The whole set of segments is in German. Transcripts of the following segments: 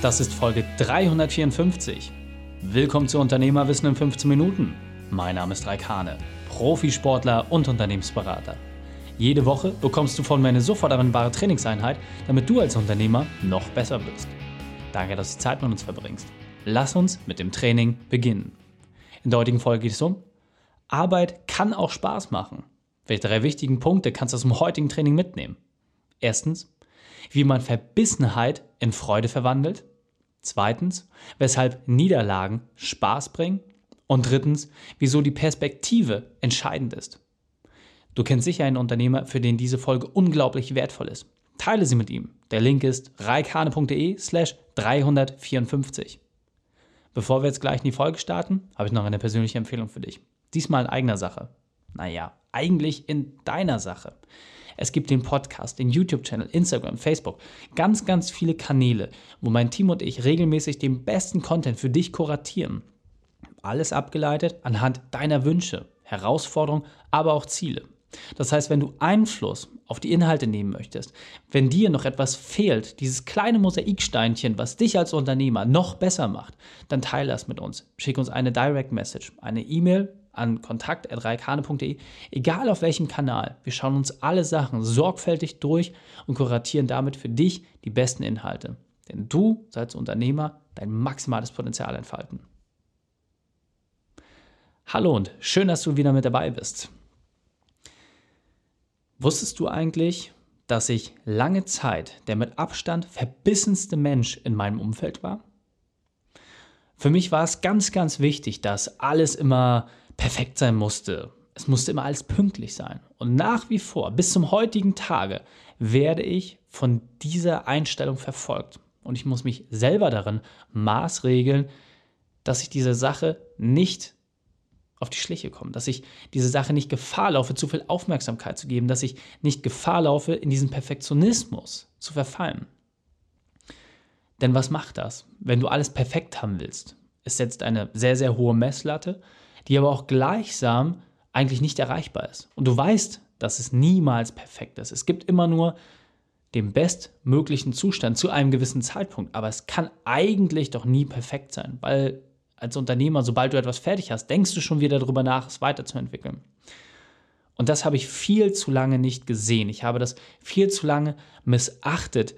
Das ist Folge 354. Willkommen zu Unternehmerwissen in 15 Minuten. Mein Name ist Raik Hane, Profisportler und Unternehmensberater. Jede Woche bekommst du von mir eine sofort anwendbare Trainingseinheit, damit du als Unternehmer noch besser bist. Danke, dass du Zeit mit uns verbringst. Lass uns mit dem Training beginnen. In der heutigen Folge geht es um Arbeit kann auch Spaß machen. Welche drei wichtigen Punkte kannst du aus dem heutigen Training mitnehmen? Erstens, wie man Verbissenheit in Freude verwandelt. Zweitens, weshalb Niederlagen Spaß bringen. Und drittens, wieso die Perspektive entscheidend ist. Du kennst sicher einen Unternehmer, für den diese Folge unglaublich wertvoll ist. Teile sie mit ihm. Der Link ist reikane.de slash 354. Bevor wir jetzt gleich in die Folge starten, habe ich noch eine persönliche Empfehlung für dich. Diesmal in eigener Sache. Naja, eigentlich in deiner Sache. Es gibt den Podcast, den YouTube-Channel, Instagram, Facebook, ganz, ganz viele Kanäle, wo mein Team und ich regelmäßig den besten Content für dich kuratieren. Alles abgeleitet anhand deiner Wünsche, Herausforderungen, aber auch Ziele. Das heißt, wenn du Einfluss auf die Inhalte nehmen möchtest, wenn dir noch etwas fehlt, dieses kleine Mosaiksteinchen, was dich als Unternehmer noch besser macht, dann teile das mit uns. Schick uns eine Direct Message, eine E-Mail an kontakt.reikane.de, egal auf welchem Kanal. Wir schauen uns alle Sachen sorgfältig durch und kuratieren damit für dich die besten Inhalte. Denn du sollst als Unternehmer dein maximales Potenzial entfalten. Hallo und schön, dass du wieder mit dabei bist. Wusstest du eigentlich, dass ich lange Zeit der mit Abstand verbissenste Mensch in meinem Umfeld war? Für mich war es ganz, ganz wichtig, dass alles immer perfekt sein musste. Es musste immer alles pünktlich sein. Und nach wie vor, bis zum heutigen Tage, werde ich von dieser Einstellung verfolgt. Und ich muss mich selber darin maßregeln, dass ich diese Sache nicht auf die Schliche komme, dass ich diese Sache nicht Gefahr laufe, zu viel Aufmerksamkeit zu geben, dass ich nicht Gefahr laufe, in diesen Perfektionismus zu verfallen. Denn was macht das, wenn du alles perfekt haben willst? Es setzt eine sehr, sehr hohe Messlatte die aber auch gleichsam eigentlich nicht erreichbar ist. Und du weißt, dass es niemals perfekt ist. Es gibt immer nur den bestmöglichen Zustand zu einem gewissen Zeitpunkt. Aber es kann eigentlich doch nie perfekt sein, weil als Unternehmer, sobald du etwas fertig hast, denkst du schon wieder darüber nach, es weiterzuentwickeln. Und das habe ich viel zu lange nicht gesehen. Ich habe das viel zu lange missachtet,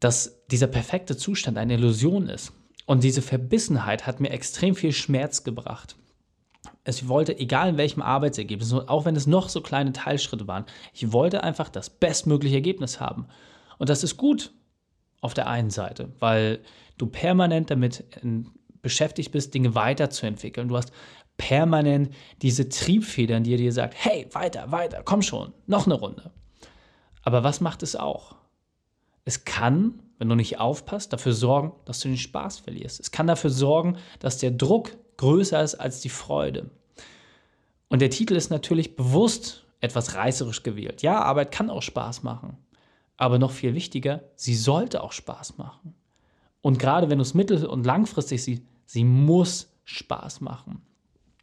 dass dieser perfekte Zustand eine Illusion ist. Und diese Verbissenheit hat mir extrem viel Schmerz gebracht ich wollte, egal in welchem Arbeitsergebnis, auch wenn es noch so kleine Teilschritte waren, ich wollte einfach das bestmögliche Ergebnis haben. Und das ist gut auf der einen Seite, weil du permanent damit beschäftigt bist, Dinge weiterzuentwickeln. Du hast permanent diese Triebfedern, die dir sagt, hey, weiter, weiter, komm schon, noch eine Runde. Aber was macht es auch? Es kann, wenn du nicht aufpasst, dafür sorgen, dass du den Spaß verlierst. Es kann dafür sorgen, dass der Druck größer ist als die Freude. Und der Titel ist natürlich bewusst etwas reißerisch gewählt. Ja, Arbeit kann auch Spaß machen. Aber noch viel wichtiger, sie sollte auch Spaß machen. Und gerade wenn du es mittel- und langfristig siehst, sie muss Spaß machen.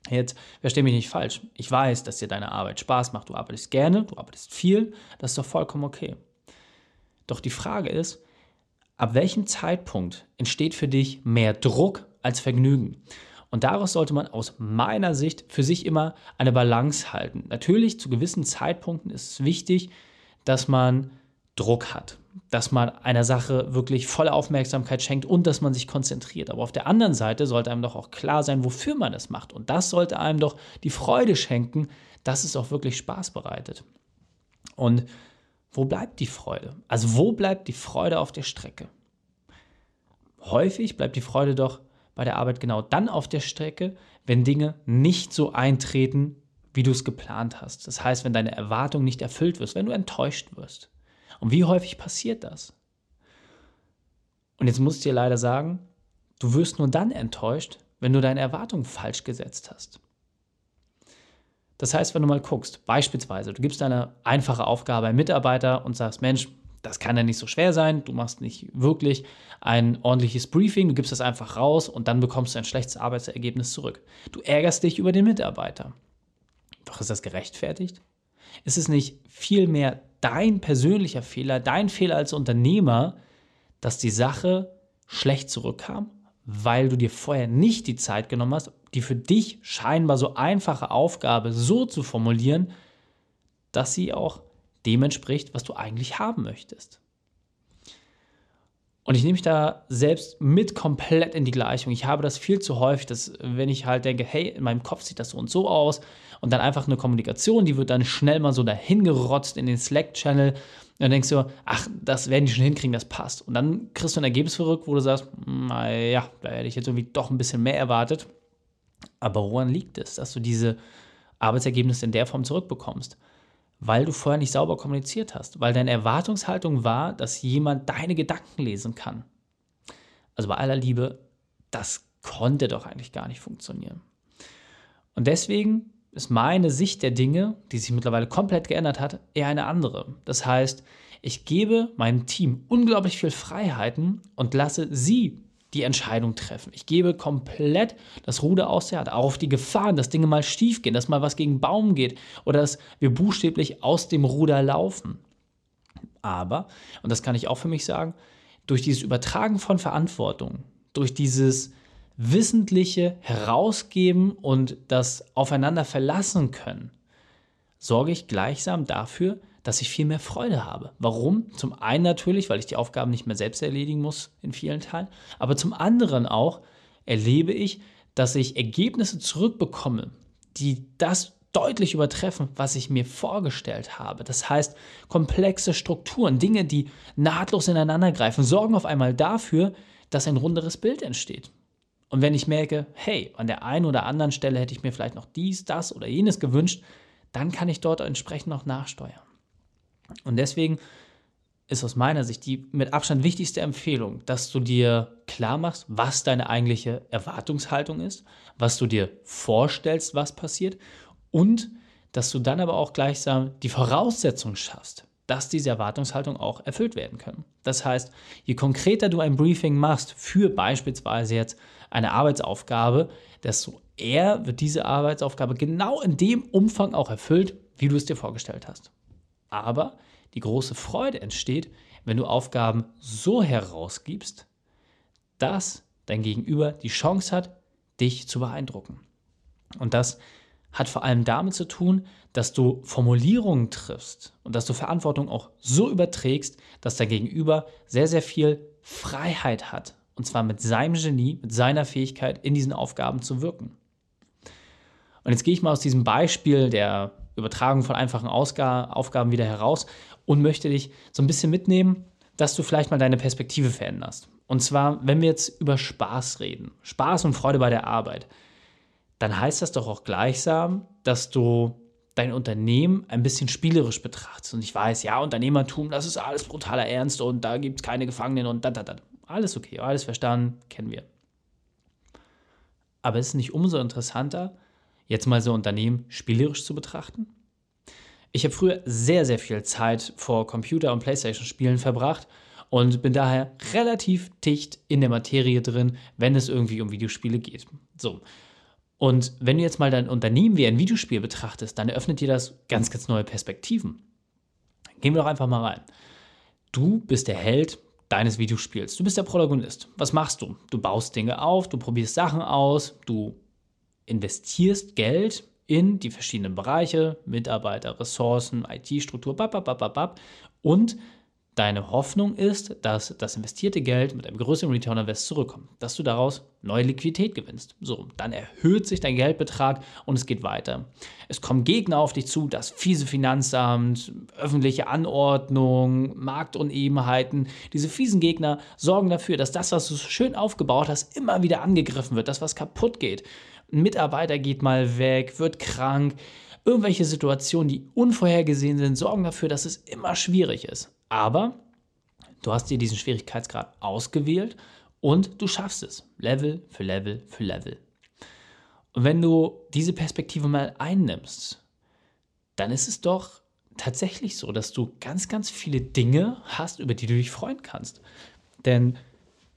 Jetzt versteh mich nicht falsch. Ich weiß, dass dir deine Arbeit Spaß macht. Du arbeitest gerne, du arbeitest viel. Das ist doch vollkommen okay. Doch die Frage ist, ab welchem Zeitpunkt entsteht für dich mehr Druck als Vergnügen? Und daraus sollte man aus meiner Sicht für sich immer eine Balance halten. Natürlich, zu gewissen Zeitpunkten ist es wichtig, dass man Druck hat, dass man einer Sache wirklich volle Aufmerksamkeit schenkt und dass man sich konzentriert. Aber auf der anderen Seite sollte einem doch auch klar sein, wofür man es macht. Und das sollte einem doch die Freude schenken, dass es auch wirklich Spaß bereitet. Und wo bleibt die Freude? Also wo bleibt die Freude auf der Strecke? Häufig bleibt die Freude doch bei der Arbeit genau dann auf der Strecke, wenn Dinge nicht so eintreten, wie du es geplant hast. Das heißt, wenn deine Erwartung nicht erfüllt wird, wenn du enttäuscht wirst. Und wie häufig passiert das? Und jetzt muss ich dir leider sagen, du wirst nur dann enttäuscht, wenn du deine Erwartungen falsch gesetzt hast. Das heißt, wenn du mal guckst, beispielsweise, du gibst eine einfache Aufgabe einem Mitarbeiter und sagst, Mensch, das kann ja nicht so schwer sein. Du machst nicht wirklich ein ordentliches Briefing, du gibst das einfach raus und dann bekommst du ein schlechtes Arbeitsergebnis zurück. Du ärgerst dich über den Mitarbeiter. Doch ist das gerechtfertigt? Ist es nicht vielmehr dein persönlicher Fehler, dein Fehler als Unternehmer, dass die Sache schlecht zurückkam, weil du dir vorher nicht die Zeit genommen hast, die für dich scheinbar so einfache Aufgabe so zu formulieren, dass sie auch dem entspricht, was du eigentlich haben möchtest. Und ich nehme mich da selbst mit komplett in die Gleichung. Ich habe das viel zu häufig, dass wenn ich halt denke, hey, in meinem Kopf sieht das so und so aus und dann einfach eine Kommunikation, die wird dann schnell mal so dahin gerotzt in den Slack-Channel. Dann denkst du, ach, das werden die schon hinkriegen, das passt. Und dann kriegst du ein Ergebnis verrückt, wo du sagst, naja, da hätte ich jetzt irgendwie doch ein bisschen mehr erwartet. Aber woran liegt es, dass du diese Arbeitsergebnisse in der Form zurückbekommst? Weil du vorher nicht sauber kommuniziert hast, weil deine Erwartungshaltung war, dass jemand deine Gedanken lesen kann. Also bei aller Liebe, das konnte doch eigentlich gar nicht funktionieren. Und deswegen ist meine Sicht der Dinge, die sich mittlerweile komplett geändert hat, eher eine andere. Das heißt, ich gebe meinem Team unglaublich viel Freiheiten und lasse sie die Entscheidung treffen. Ich gebe komplett das Ruder aus der Hand, auf die Gefahren, dass Dinge mal schief gehen, dass mal was gegen Baum geht oder dass wir buchstäblich aus dem Ruder laufen. Aber, und das kann ich auch für mich sagen, durch dieses Übertragen von Verantwortung, durch dieses wissentliche Herausgeben und das Aufeinander verlassen können, sorge ich gleichsam dafür, dass ich viel mehr Freude habe. Warum? Zum einen natürlich, weil ich die Aufgaben nicht mehr selbst erledigen muss in vielen Teilen, aber zum anderen auch erlebe ich, dass ich Ergebnisse zurückbekomme, die das deutlich übertreffen, was ich mir vorgestellt habe. Das heißt, komplexe Strukturen, Dinge, die nahtlos ineinander greifen, sorgen auf einmal dafür, dass ein runderes Bild entsteht. Und wenn ich merke, hey, an der einen oder anderen Stelle hätte ich mir vielleicht noch dies, das oder jenes gewünscht, dann kann ich dort entsprechend noch nachsteuern. Und deswegen ist aus meiner Sicht die mit Abstand wichtigste Empfehlung, dass du dir klar machst, was deine eigentliche Erwartungshaltung ist, was du dir vorstellst, was passiert und dass du dann aber auch gleichsam die Voraussetzung schaffst, dass diese Erwartungshaltung auch erfüllt werden können. Das heißt, je konkreter du ein Briefing machst für beispielsweise jetzt eine Arbeitsaufgabe, desto eher wird diese Arbeitsaufgabe genau in dem Umfang auch erfüllt, wie du es dir vorgestellt hast. Aber die große Freude entsteht, wenn du Aufgaben so herausgibst, dass dein Gegenüber die Chance hat, dich zu beeindrucken. Und das hat vor allem damit zu tun, dass du Formulierungen triffst und dass du Verantwortung auch so überträgst, dass dein Gegenüber sehr, sehr viel Freiheit hat. Und zwar mit seinem Genie, mit seiner Fähigkeit, in diesen Aufgaben zu wirken. Und jetzt gehe ich mal aus diesem Beispiel der Übertragung von einfachen Ausga Aufgaben wieder heraus und möchte dich so ein bisschen mitnehmen, dass du vielleicht mal deine Perspektive veränderst. Und zwar, wenn wir jetzt über Spaß reden, Spaß und Freude bei der Arbeit, dann heißt das doch auch gleichsam, dass du dein Unternehmen ein bisschen spielerisch betrachtest. Und ich weiß, ja, Unternehmertum, das ist alles brutaler Ernst und da gibt es keine Gefangenen und da, da, da. Alles okay, alles verstanden, kennen wir. Aber es ist nicht umso interessanter, jetzt mal so Unternehmen spielerisch zu betrachten? Ich habe früher sehr, sehr viel Zeit vor Computer- und Playstation-Spielen verbracht und bin daher relativ dicht in der Materie drin, wenn es irgendwie um Videospiele geht. So. Und wenn du jetzt mal dein Unternehmen wie ein Videospiel betrachtest, dann eröffnet dir das ganz, ganz neue Perspektiven. Gehen wir doch einfach mal rein. Du bist der Held deines Videospiels. Du bist der Protagonist. Was machst du? Du baust Dinge auf, du probierst Sachen aus, du investierst Geld in die verschiedenen Bereiche, Mitarbeiter, Ressourcen, IT-Struktur, und deine Hoffnung ist, dass das investierte Geld mit einem größeren Return Invest zurückkommt, dass du daraus neue Liquidität gewinnst. So, dann erhöht sich dein Geldbetrag und es geht weiter. Es kommen Gegner auf dich zu, das fiese Finanzamt, öffentliche Anordnung, Marktunebenheiten. Diese fiesen Gegner sorgen dafür, dass das, was du schön aufgebaut hast, immer wieder angegriffen wird, dass was kaputt geht ein Mitarbeiter geht mal weg, wird krank. Irgendwelche Situationen, die unvorhergesehen sind, sorgen dafür, dass es immer schwierig ist. Aber du hast dir diesen Schwierigkeitsgrad ausgewählt und du schaffst es. Level für Level für Level. Und wenn du diese Perspektive mal einnimmst, dann ist es doch tatsächlich so, dass du ganz, ganz viele Dinge hast, über die du dich freuen kannst. Denn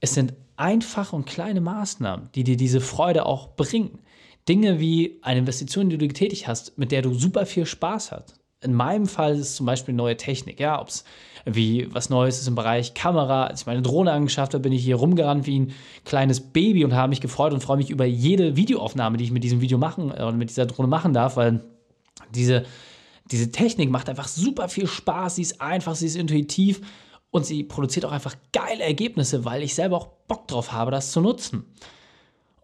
es sind einfache und kleine Maßnahmen, die dir diese Freude auch bringen. Dinge wie eine Investition, die du getätigt hast, mit der du super viel Spaß hast. In meinem Fall ist es zum Beispiel neue Technik, ja, ob es wie was Neues ist im Bereich Kamera. Als ich meine Drohne angeschafft habe, bin ich hier rumgerannt wie ein kleines Baby und habe mich gefreut und freue mich über jede Videoaufnahme, die ich mit diesem Video machen oder mit dieser Drohne machen darf, weil diese, diese Technik macht einfach super viel Spaß, sie ist einfach, sie ist intuitiv und sie produziert auch einfach geile Ergebnisse, weil ich selber auch Bock drauf habe, das zu nutzen.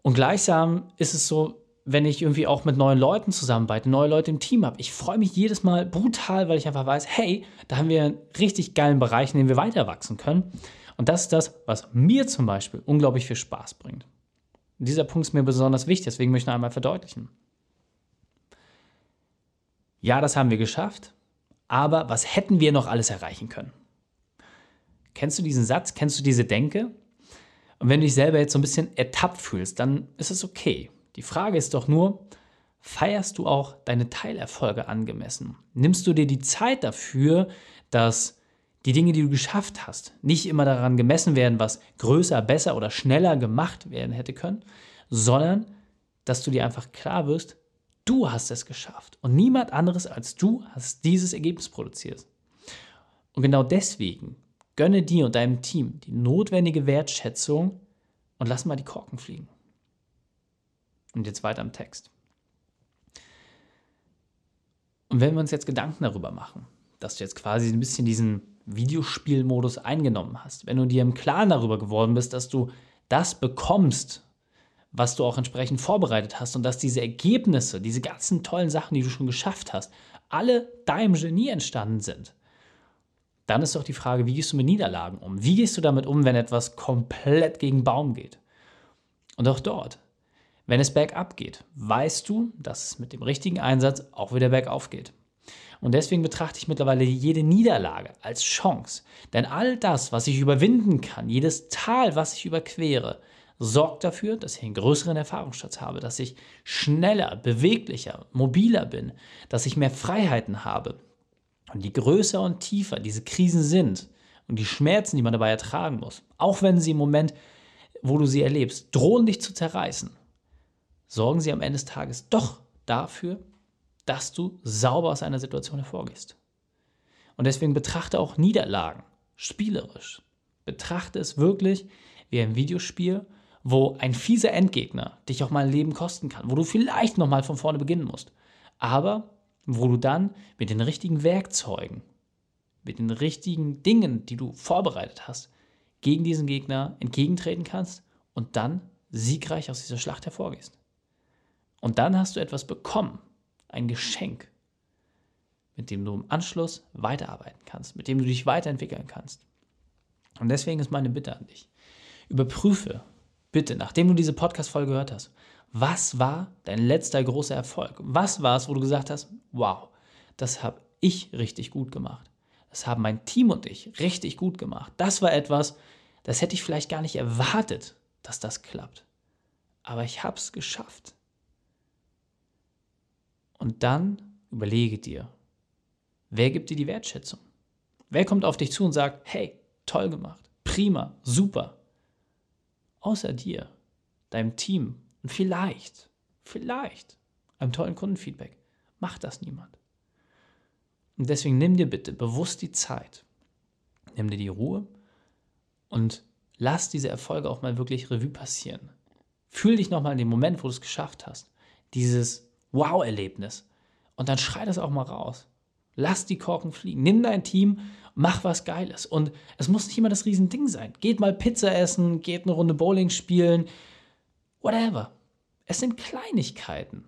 Und gleichsam ist es so, wenn ich irgendwie auch mit neuen Leuten zusammenarbeite, neue Leute im Team habe. Ich freue mich jedes Mal brutal, weil ich einfach weiß, hey, da haben wir einen richtig geilen Bereich, in dem wir weiter wachsen können. Und das ist das, was mir zum Beispiel unglaublich viel Spaß bringt. Und dieser Punkt ist mir besonders wichtig, deswegen möchte ich noch einmal verdeutlichen. Ja, das haben wir geschafft, aber was hätten wir noch alles erreichen können? Kennst du diesen Satz? Kennst du diese Denke? Und wenn du dich selber jetzt so ein bisschen ertappt fühlst, dann ist es okay. Die Frage ist doch nur, feierst du auch deine Teilerfolge angemessen? Nimmst du dir die Zeit dafür, dass die Dinge, die du geschafft hast, nicht immer daran gemessen werden, was größer, besser oder schneller gemacht werden hätte können, sondern dass du dir einfach klar wirst, du hast es geschafft und niemand anderes als du hast dieses Ergebnis produziert. Und genau deswegen gönne dir und deinem Team die notwendige Wertschätzung und lass mal die Korken fliegen. Und jetzt weiter im Text. Und wenn wir uns jetzt Gedanken darüber machen, dass du jetzt quasi ein bisschen diesen Videospielmodus eingenommen hast, wenn du dir im Klaren darüber geworden bist, dass du das bekommst, was du auch entsprechend vorbereitet hast und dass diese Ergebnisse, diese ganzen tollen Sachen, die du schon geschafft hast, alle deinem Genie entstanden sind, dann ist doch die Frage, wie gehst du mit Niederlagen um? Wie gehst du damit um, wenn etwas komplett gegen Baum geht? Und auch dort wenn es bergab geht, weißt du, dass es mit dem richtigen Einsatz auch wieder bergauf geht. Und deswegen betrachte ich mittlerweile jede Niederlage als Chance. Denn all das, was ich überwinden kann, jedes Tal, was ich überquere, sorgt dafür, dass ich einen größeren Erfahrungsschatz habe, dass ich schneller, beweglicher, mobiler bin, dass ich mehr Freiheiten habe. Und je größer und tiefer diese Krisen sind und die Schmerzen, die man dabei ertragen muss, auch wenn sie im Moment, wo du sie erlebst, drohen dich zu zerreißen, sorgen sie am Ende des Tages doch dafür, dass du sauber aus einer Situation hervorgehst. Und deswegen betrachte auch Niederlagen spielerisch. Betrachte es wirklich wie ein Videospiel, wo ein fieser Endgegner dich auch mal ein Leben kosten kann, wo du vielleicht nochmal von vorne beginnen musst. Aber wo du dann mit den richtigen Werkzeugen, mit den richtigen Dingen, die du vorbereitet hast, gegen diesen Gegner entgegentreten kannst und dann siegreich aus dieser Schlacht hervorgehst. Und dann hast du etwas bekommen, ein Geschenk, mit dem du im Anschluss weiterarbeiten kannst, mit dem du dich weiterentwickeln kannst. Und deswegen ist meine Bitte an dich. Überprüfe bitte, nachdem du diese Podcast-Folge gehört hast, was war dein letzter großer Erfolg? Was war es, wo du gesagt hast, wow, das habe ich richtig gut gemacht. Das haben mein Team und ich richtig gut gemacht. Das war etwas, das hätte ich vielleicht gar nicht erwartet, dass das klappt. Aber ich habe es geschafft. Und dann überlege dir, wer gibt dir die Wertschätzung? Wer kommt auf dich zu und sagt, hey, toll gemacht, prima, super. Außer dir, deinem Team und vielleicht, vielleicht einem tollen Kundenfeedback. Macht das niemand. Und deswegen nimm dir bitte bewusst die Zeit, nimm dir die Ruhe und lass diese Erfolge auch mal wirklich Revue passieren. Fühl dich nochmal in dem Moment, wo du es geschafft hast. Dieses Wow-Erlebnis. Und dann schrei das auch mal raus. Lass die Korken fliegen. Nimm dein Team, mach was Geiles. Und es muss nicht immer das Riesending sein. Geht mal Pizza essen, geht eine Runde Bowling spielen, whatever. Es sind Kleinigkeiten.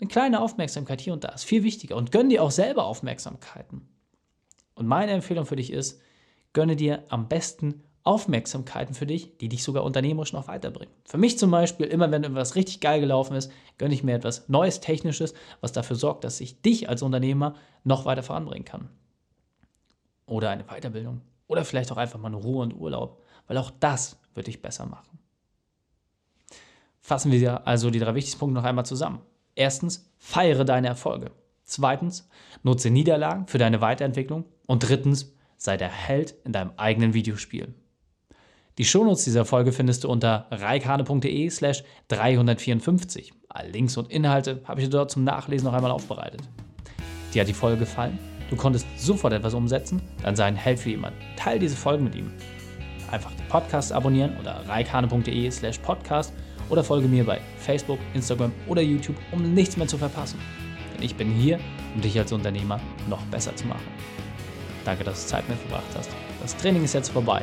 Eine kleine Aufmerksamkeit hier und da ist viel wichtiger. Und gönn dir auch selber Aufmerksamkeiten. Und meine Empfehlung für dich ist, gönne dir am besten Aufmerksamkeiten für dich, die dich sogar unternehmerisch noch weiterbringen. Für mich zum Beispiel, immer wenn etwas richtig geil gelaufen ist, gönne ich mir etwas Neues, Technisches, was dafür sorgt, dass ich dich als Unternehmer noch weiter voranbringen kann. Oder eine Weiterbildung. Oder vielleicht auch einfach mal eine Ruhe und Urlaub, weil auch das wird dich besser machen. Fassen wir also die drei wichtigsten Punkte noch einmal zusammen. Erstens, feiere deine Erfolge. Zweitens, nutze Niederlagen für deine Weiterentwicklung. Und drittens, sei der Held in deinem eigenen Videospiel. Die Shownotes dieser Folge findest du unter reikane.de slash 354. Alle Links und Inhalte habe ich dir dort zum Nachlesen noch einmal aufbereitet. dir hat die Folge gefallen, du konntest sofort etwas umsetzen, dann sei ein Held für jemanden. Teil diese Folge mit ihm. Einfach den Podcast abonnieren oder reikane.de slash podcast oder folge mir bei Facebook, Instagram oder YouTube, um nichts mehr zu verpassen. Denn ich bin hier, um dich als Unternehmer noch besser zu machen. Danke, dass du Zeit mit verbracht hast. Das Training ist jetzt vorbei.